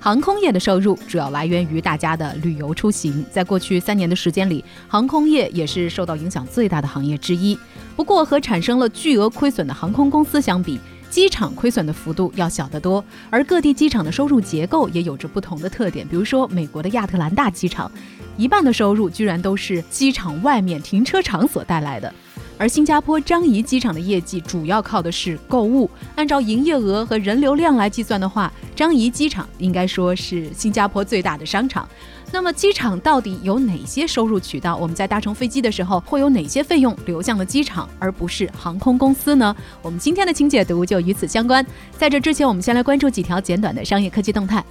航空业的收入主要来源于大家的旅游出行，在过去三年的时间里，航空业也是受到影响最大的行业之一。不过，和产生了巨额亏损的航空公司相比，机场亏损的幅度要小得多。而各地机场的收入结构也有着不同的特点，比如说美国的亚特兰大机场，一半的收入居然都是机场外面停车场所带来的。而新加坡樟宜机场的业绩主要靠的是购物，按照营业额和人流量来计算的话，樟宜机场应该说是新加坡最大的商场。那么，机场到底有哪些收入渠道？我们在搭乘飞机的时候，会有哪些费用流向了机场，而不是航空公司呢？我们今天的轻解读就与此相关。在这之前，我们先来关注几条简短的商业科技动态。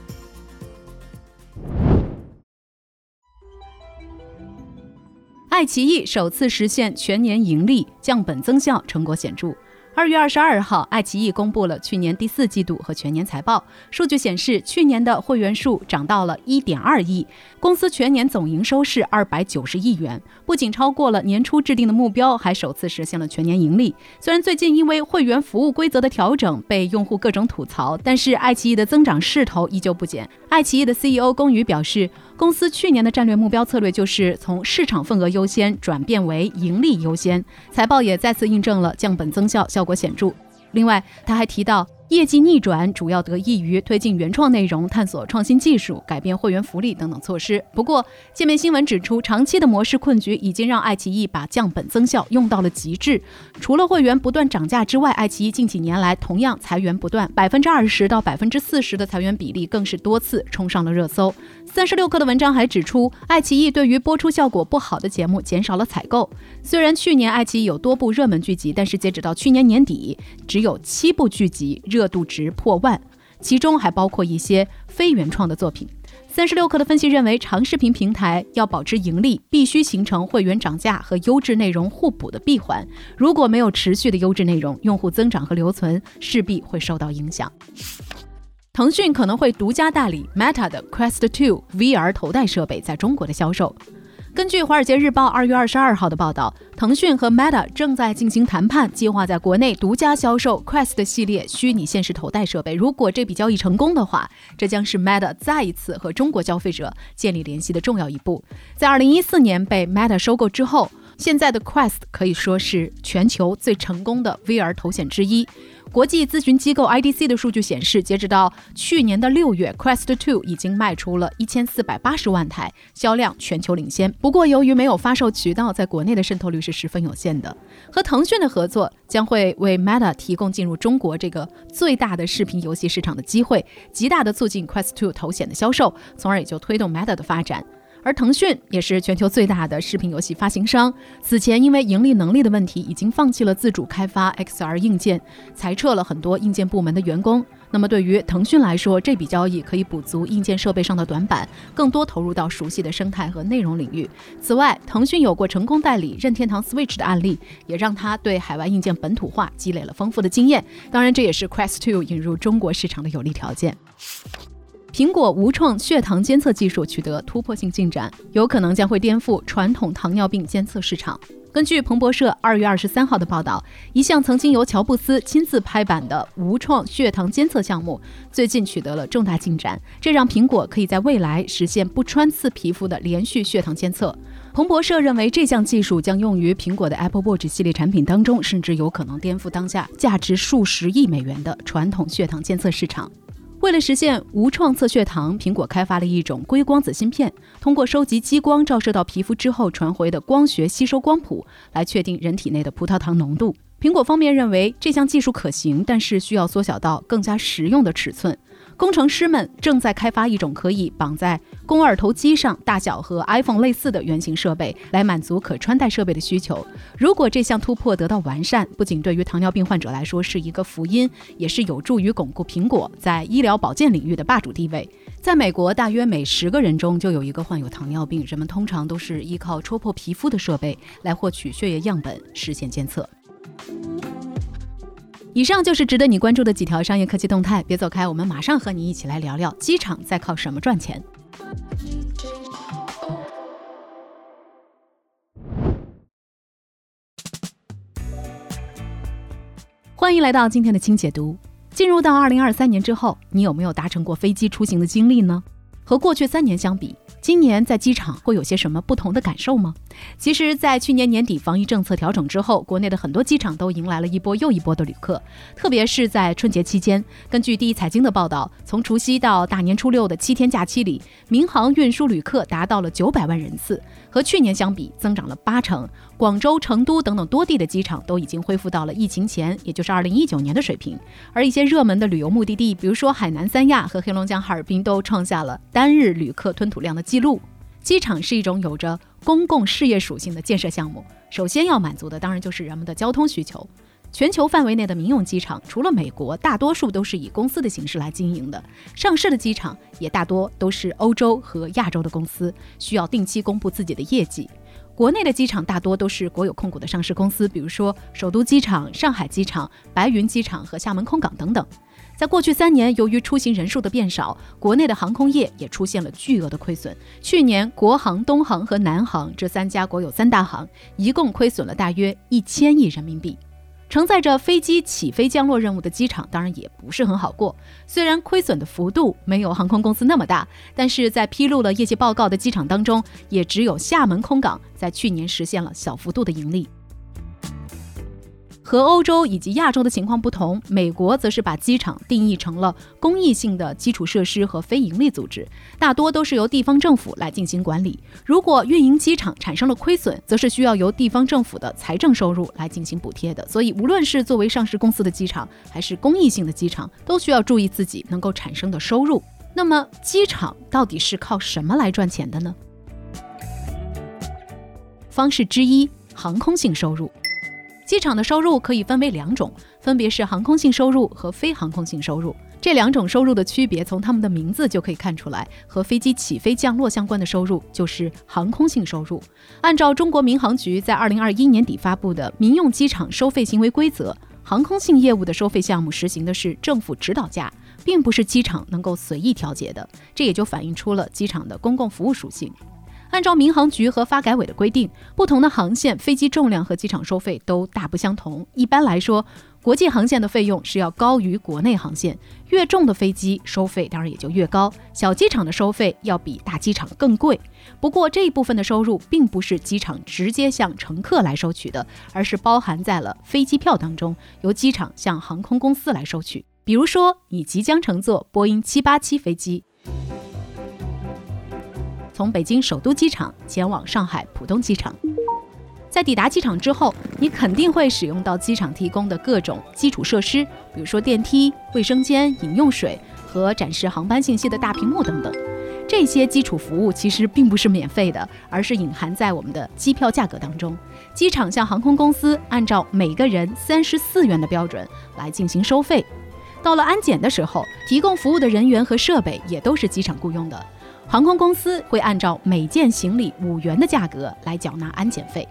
爱奇艺首次实现全年盈利，降本增效成果显著。二月二十二号，爱奇艺公布了去年第四季度和全年财报。数据显示，去年的会员数涨到了一点二亿，公司全年总营收是二百九十亿元，不仅超过了年初制定的目标，还首次实现了全年盈利。虽然最近因为会员服务规则的调整被用户各种吐槽，但是爱奇艺的增长势头依旧不减。爱奇艺的 CEO 龚宇表示，公司去年的战略目标策略就是从市场份额优先转变为盈利优先。财报也再次印证了降本增效效。果显著。另外，他还提到。业绩逆转主要得益于推进原创内容、探索创新技术、改变会员福利等等措施。不过，界面新闻指出，长期的模式困局已经让爱奇艺把降本增效用到了极致。除了会员不断涨价之外，爱奇艺近几年来同样裁员不断，百分之二十到百分之四十的裁员比例更是多次冲上了热搜。三十六氪的文章还指出，爱奇艺对于播出效果不好的节目减少了采购。虽然去年爱奇艺有多部热门剧集，但是截止到去年年底，只有七部剧集。热热度值破万，其中还包括一些非原创的作品。三十六氪的分析认为，长视频平台要保持盈利，必须形成会员涨价和优质内容互补的闭环。如果没有持续的优质内容，用户增长和留存势必会受到影响。腾讯可能会独家代理 Meta 的 Quest 2 VR 头戴设备在中国的销售。根据《华尔街日报》二月二十二号的报道，腾讯和 Meta 正在进行谈判，计划在国内独家销售 Quest 系列虚拟现实头戴设备。如果这笔交易成功的话，这将是 Meta 再一次和中国消费者建立联系的重要一步。在二零一四年被 Meta 收购之后，现在的 Quest 可以说是全球最成功的 VR 头显之一。国际咨询机构 IDC 的数据显示，截止到去年的六月，Quest 2已经卖出了一千四百八十万台，销量全球领先。不过，由于没有发售渠道，在国内的渗透率是十分有限的。和腾讯的合作将会为 Meta 提供进入中国这个最大的视频游戏市场的机会，极大的促进 Quest 2头显的销售，从而也就推动 Meta 的发展。而腾讯也是全球最大的视频游戏发行商，此前因为盈利能力的问题，已经放弃了自主开发 XR 硬件，裁撤了很多硬件部门的员工。那么对于腾讯来说，这笔交易可以补足硬件设备上的短板，更多投入到熟悉的生态和内容领域。此外，腾讯有过成功代理任天堂 Switch 的案例，也让他对海外硬件本土化积累了丰富的经验。当然，这也是 Quest 2引入中国市场的有利条件。苹果无创血糖监测技术取得突破性进展，有可能将会颠覆传统糖尿病监测市场。根据彭博社二月二十三号的报道，一项曾经由乔布斯亲自拍板的无创血糖监测项目，最近取得了重大进展，这让苹果可以在未来实现不穿刺皮肤的连续血糖监测。彭博社认为，这项技术将用于苹果的 Apple Watch 系列产品当中，甚至有可能颠覆当下价值数十亿美元的传统血糖监测市场。为了实现无创测血糖，苹果开发了一种硅光子芯片，通过收集激光照射到皮肤之后传回的光学吸收光谱来确定人体内的葡萄糖浓度。苹果方面认为这项技术可行，但是需要缩小到更加实用的尺寸。工程师们正在开发一种可以绑在肱二头肌上、大小和 iPhone 类似的圆形设备，来满足可穿戴设备的需求。如果这项突破得到完善，不仅对于糖尿病患者来说是一个福音，也是有助于巩固苹果在医疗保健领域的霸主地位。在美国，大约每十个人中就有一个患有糖尿病，人们通常都是依靠戳破皮肤的设备来获取血液样本，实现监测。以上就是值得你关注的几条商业科技动态，别走开，我们马上和你一起来聊聊机场在靠什么赚钱。欢迎来到今天的轻解读。进入到二零二三年之后，你有没有搭乘过飞机出行的经历呢？和过去三年相比。今年在机场会有些什么不同的感受吗？其实，在去年年底防疫政策调整之后，国内的很多机场都迎来了一波又一波的旅客，特别是在春节期间。根据第一财经的报道，从除夕到大年初六的七天假期里，民航运输旅客达到了九百万人次，和去年相比增长了八成。广州、成都等等多地的机场都已经恢复到了疫情前，也就是二零一九年的水平。而一些热门的旅游目的地，比如说海南三亚和黑龙江哈尔滨，都创下了单日旅客吞吐量的记。录，机场是一种有着公共事业属性的建设项目。首先要满足的当然就是人们的交通需求。全球范围内的民用机场，除了美国，大多数都是以公司的形式来经营的。上市的机场也大多都是欧洲和亚洲的公司，需要定期公布自己的业绩。国内的机场大多都是国有控股的上市公司，比如说首都机场、上海机场、白云机场和厦门空港等等。在过去三年，由于出行人数的变少，国内的航空业也出现了巨额的亏损。去年，国航、东航和南航这三家国有三大行一共亏损了大约一千亿人民币。承载着飞机起飞降落任务的机场当然也不是很好过。虽然亏损的幅度没有航空公司那么大，但是在披露了业绩报告的机场当中，也只有厦门空港在去年实现了小幅度的盈利。和欧洲以及亚洲的情况不同，美国则是把机场定义成了公益性的基础设施和非营利组织，大多都是由地方政府来进行管理。如果运营机场产生了亏损，则是需要由地方政府的财政收入来进行补贴的。所以，无论是作为上市公司的机场，还是公益性的机场，都需要注意自己能够产生的收入。那么，机场到底是靠什么来赚钱的呢？方式之一，航空性收入。机场的收入可以分为两种，分别是航空性收入和非航空性收入。这两种收入的区别，从他们的名字就可以看出来。和飞机起飞降落相关的收入就是航空性收入。按照中国民航局在二零二一年底发布的《民用机场收费行为规则》，航空性业务的收费项目实行的是政府指导价，并不是机场能够随意调节的。这也就反映出了机场的公共服务属性。按照民航局和发改委的规定，不同的航线飞机重量和机场收费都大不相同。一般来说，国际航线的费用是要高于国内航线，越重的飞机收费当然也就越高。小机场的收费要比大机场更贵。不过这一部分的收入并不是机场直接向乘客来收取的，而是包含在了飞机票当中，由机场向航空公司来收取。比如说，你即将乘坐波音787飞机。从北京首都机场前往上海浦东机场，在抵达机场之后，你肯定会使用到机场提供的各种基础设施，比如说电梯、卫生间、饮用水和展示航班信息的大屏幕等等。这些基础服务其实并不是免费的，而是隐含在我们的机票价格当中。机场向航空公司按照每个人三十四元的标准来进行收费。到了安检的时候，提供服务的人员和设备也都是机场雇佣的。航空公司会按照每件行李五元的价格来缴纳安检费。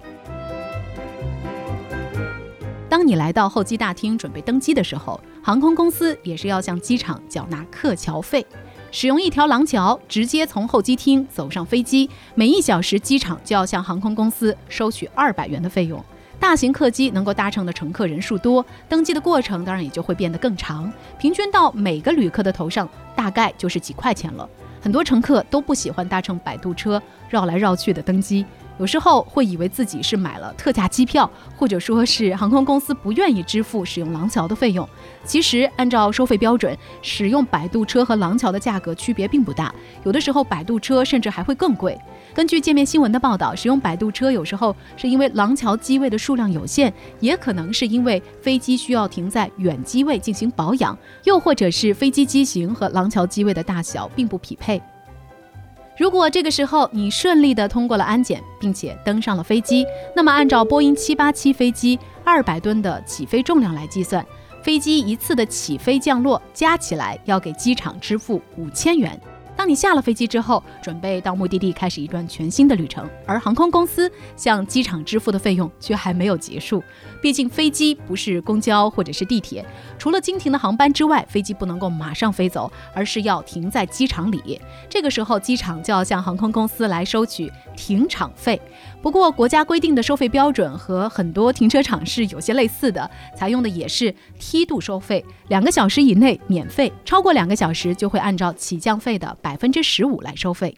当你来到候机大厅准备登机的时候，航空公司也是要向机场缴纳客桥费。使用一条廊桥直接从候机厅走上飞机，每一小时机场就要向航空公司收取二百元的费用。大型客机能够搭乘的乘客人数多，登机的过程当然也就会变得更长，平均到每个旅客的头上大概就是几块钱了。很多乘客都不喜欢搭乘摆渡车，绕来绕去的登机。有时候会以为自己是买了特价机票，或者说是航空公司不愿意支付使用廊桥的费用。其实按照收费标准，使用摆渡车和廊桥的价格区别并不大，有的时候摆渡车甚至还会更贵。根据界面新闻的报道，使用摆渡车有时候是因为廊桥机位的数量有限，也可能是因为飞机需要停在远机位进行保养，又或者是飞机机型和廊桥机位的大小并不匹配。如果这个时候你顺利的通过了安检，并且登上了飞机，那么按照波音七八七飞机二百吨的起飞重量来计算，飞机一次的起飞降落加起来要给机场支付五千元。当你下了飞机之后，准备到目的地开始一段全新的旅程，而航空公司向机场支付的费用却还没有结束。毕竟飞机不是公交或者是地铁，除了经停的航班之外，飞机不能够马上飞走，而是要停在机场里。这个时候，机场就要向航空公司来收取停场费。不过，国家规定的收费标准和很多停车场是有些类似的，采用的也是梯度收费，两个小时以内免费，超过两个小时就会按照起降费的。百分之十五来收费。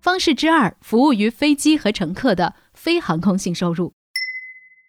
方式之二，服务于飞机和乘客的非航空性收入。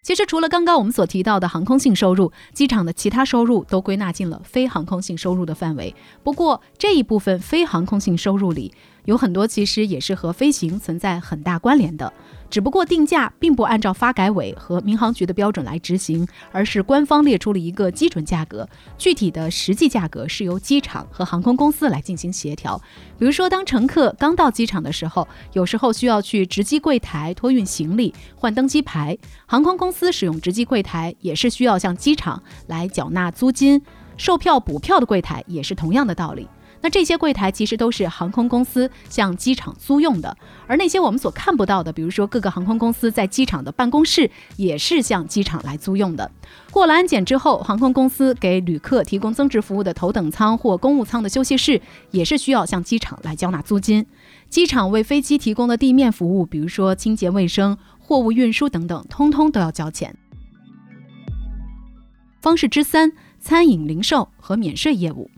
其实，除了刚刚我们所提到的航空性收入，机场的其他收入都归纳进了非航空性收入的范围。不过，这一部分非航空性收入里，有很多其实也是和飞行存在很大关联的。只不过定价并不按照发改委和民航局的标准来执行，而是官方列出了一个基准价格，具体的实际价格是由机场和航空公司来进行协调。比如说，当乘客刚到机场的时候，有时候需要去值机柜台托运行李、换登机牌，航空公司使用值机柜台也是需要向机场来缴纳租金，售票补票的柜台也是同样的道理。那这些柜台其实都是航空公司向机场租用的，而那些我们所看不到的，比如说各个航空公司在机场的办公室，也是向机场来租用的。过了安检之后，航空公司给旅客提供增值服务的头等舱或公务舱的休息室，也是需要向机场来交纳租金。机场为飞机提供的地面服务，比如说清洁卫生、货物运输等等，通通都要交钱。方式之三：餐饮、零售和免税业务。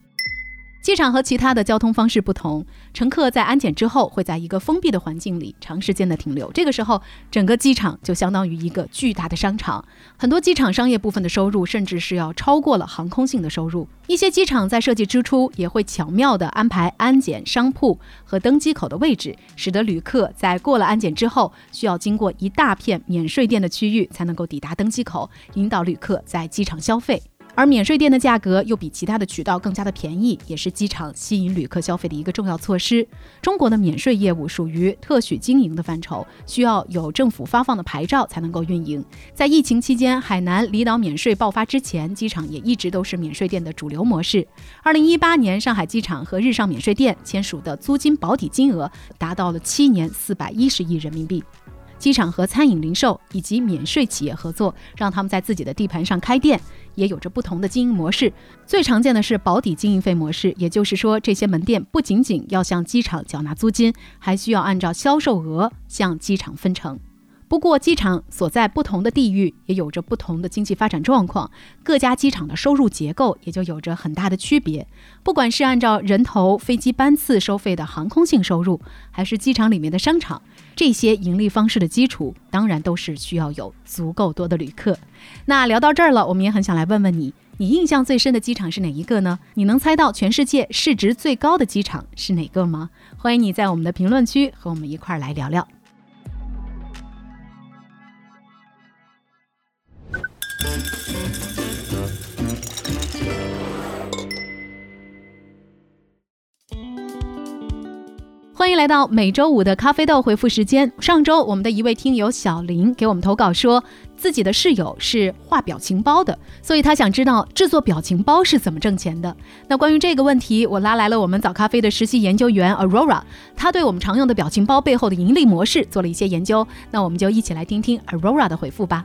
机场和其他的交通方式不同，乘客在安检之后会在一个封闭的环境里长时间的停留。这个时候，整个机场就相当于一个巨大的商场。很多机场商业部分的收入甚至是要超过了航空性的收入。一些机场在设计之初也会巧妙地安排安检商铺和登机口的位置，使得旅客在过了安检之后，需要经过一大片免税店的区域才能够抵达登机口，引导旅客在机场消费。而免税店的价格又比其他的渠道更加的便宜，也是机场吸引旅客消费的一个重要措施。中国的免税业务属于特许经营的范畴，需要有政府发放的牌照才能够运营。在疫情期间，海南离岛免税爆发之前，机场也一直都是免税店的主流模式。二零一八年，上海机场和日上免税店签署的租金保底金额达到了七年四百一十亿人民币。机场和餐饮、零售以及免税企业合作，让他们在自己的地盘上开店，也有着不同的经营模式。最常见的是保底经营费模式，也就是说，这些门店不仅仅要向机场缴纳租金，还需要按照销售额向机场分成。不过，机场所在不同的地域也有着不同的经济发展状况，各家机场的收入结构也就有着很大的区别。不管是按照人头、飞机班次收费的航空性收入，还是机场里面的商场，这些盈利方式的基础，当然都是需要有足够多的旅客。那聊到这儿了，我们也很想来问问你，你印象最深的机场是哪一个呢？你能猜到全世界市值最高的机场是哪个吗？欢迎你在我们的评论区和我们一块儿来聊聊。欢迎来到每周五的咖啡豆回复时间。上周，我们的一位听友小林给我们投稿说，自己的室友是画表情包的，所以他想知道制作表情包是怎么挣钱的。那关于这个问题，我拉来了我们早咖啡的实习研究员 Aurora，他对我们常用的表情包背后的盈利模式做了一些研究。那我们就一起来听听 Aurora 的回复吧。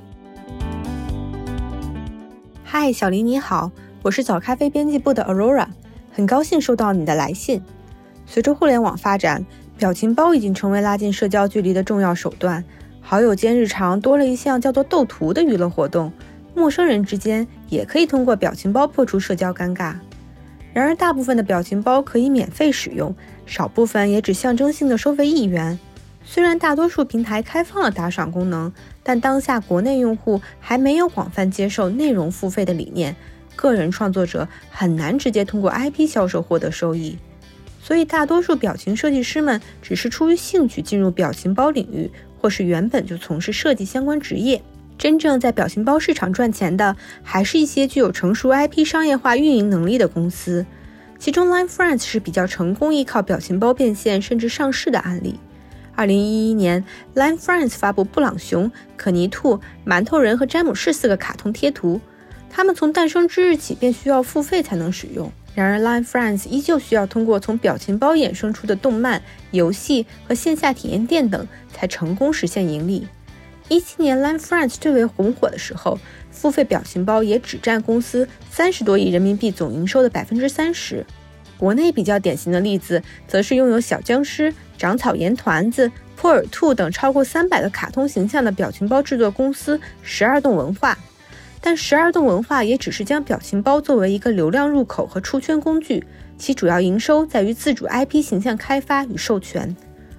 嗨，小林你好，我是早咖啡编辑部的 Aurora，很高兴收到你的来信。随着互联网发展，表情包已经成为拉近社交距离的重要手段。好友间日常多了一项叫做斗图的娱乐活动，陌生人之间也可以通过表情包破除社交尴尬。然而，大部分的表情包可以免费使用，少部分也只象征性的收费一元。虽然大多数平台开放了打赏功能，但当下国内用户还没有广泛接受内容付费的理念，个人创作者很难直接通过 IP 销售获得收益。所以，大多数表情设计师们只是出于兴趣进入表情包领域，或是原本就从事设计相关职业。真正在表情包市场赚钱的，还是一些具有成熟 IP 商业化运营能力的公司。其中，Line Friends 是比较成功依靠表情包变现甚至上市的案例。二零一一年，Line Friends 发布布朗熊、可尼兔、馒头人和詹姆士四个卡通贴图，他们从诞生之日起便需要付费才能使用。然而，Line Friends 依旧需要通过从表情包衍生出的动漫、游戏和线下体验店等，才成功实现盈利。一七年，Line Friends 最为红火的时候，付费表情包也只占公司三十多亿人民币总营收的百分之三十。国内比较典型的例子，则是拥有小僵尸、长草盐团子、破耳兔等超过三百个卡通形象的表情包制作公司十二栋文化。但十二动文化也只是将表情包作为一个流量入口和出圈工具，其主要营收在于自主 IP 形象开发与授权。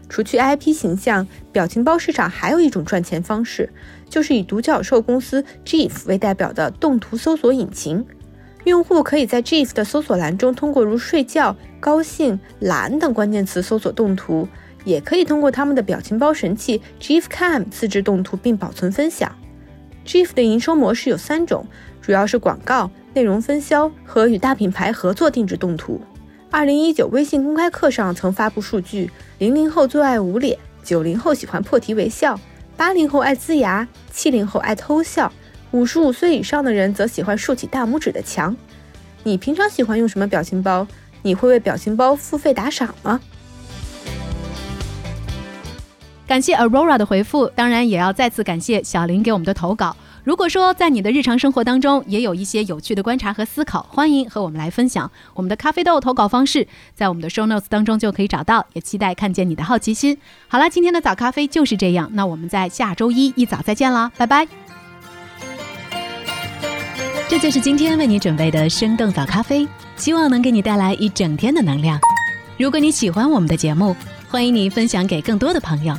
除去 IP 形象，表情包市场还有一种赚钱方式，就是以独角兽公司 GIF 为代表的动图搜索引擎。用户可以在 GIF 的搜索栏中，通过如睡觉、高兴、懒等关键词搜索动图，也可以通过他们的表情包神器 GIFcam 自制动图并保存分享。GIF 的营收模式有三种，主要是广告、内容分销和与大品牌合作定制动图。二零一九微信公开课上曾发布数据：零零后最爱捂脸，九零后喜欢破涕为笑，八零后爱呲牙，七零后爱偷笑，五十五岁以上的人则喜欢竖起大拇指的墙。你平常喜欢用什么表情包？你会为表情包付费打赏吗？感谢 Aurora 的回复，当然也要再次感谢小林给我们的投稿。如果说在你的日常生活当中也有一些有趣的观察和思考，欢迎和我们来分享。我们的咖啡豆投稿方式在我们的 show notes 当中就可以找到，也期待看见你的好奇心。好了，今天的早咖啡就是这样，那我们在下周一一早再见啦，拜拜。这就是今天为你准备的生动早咖啡，希望能给你带来一整天的能量。如果你喜欢我们的节目，欢迎你分享给更多的朋友。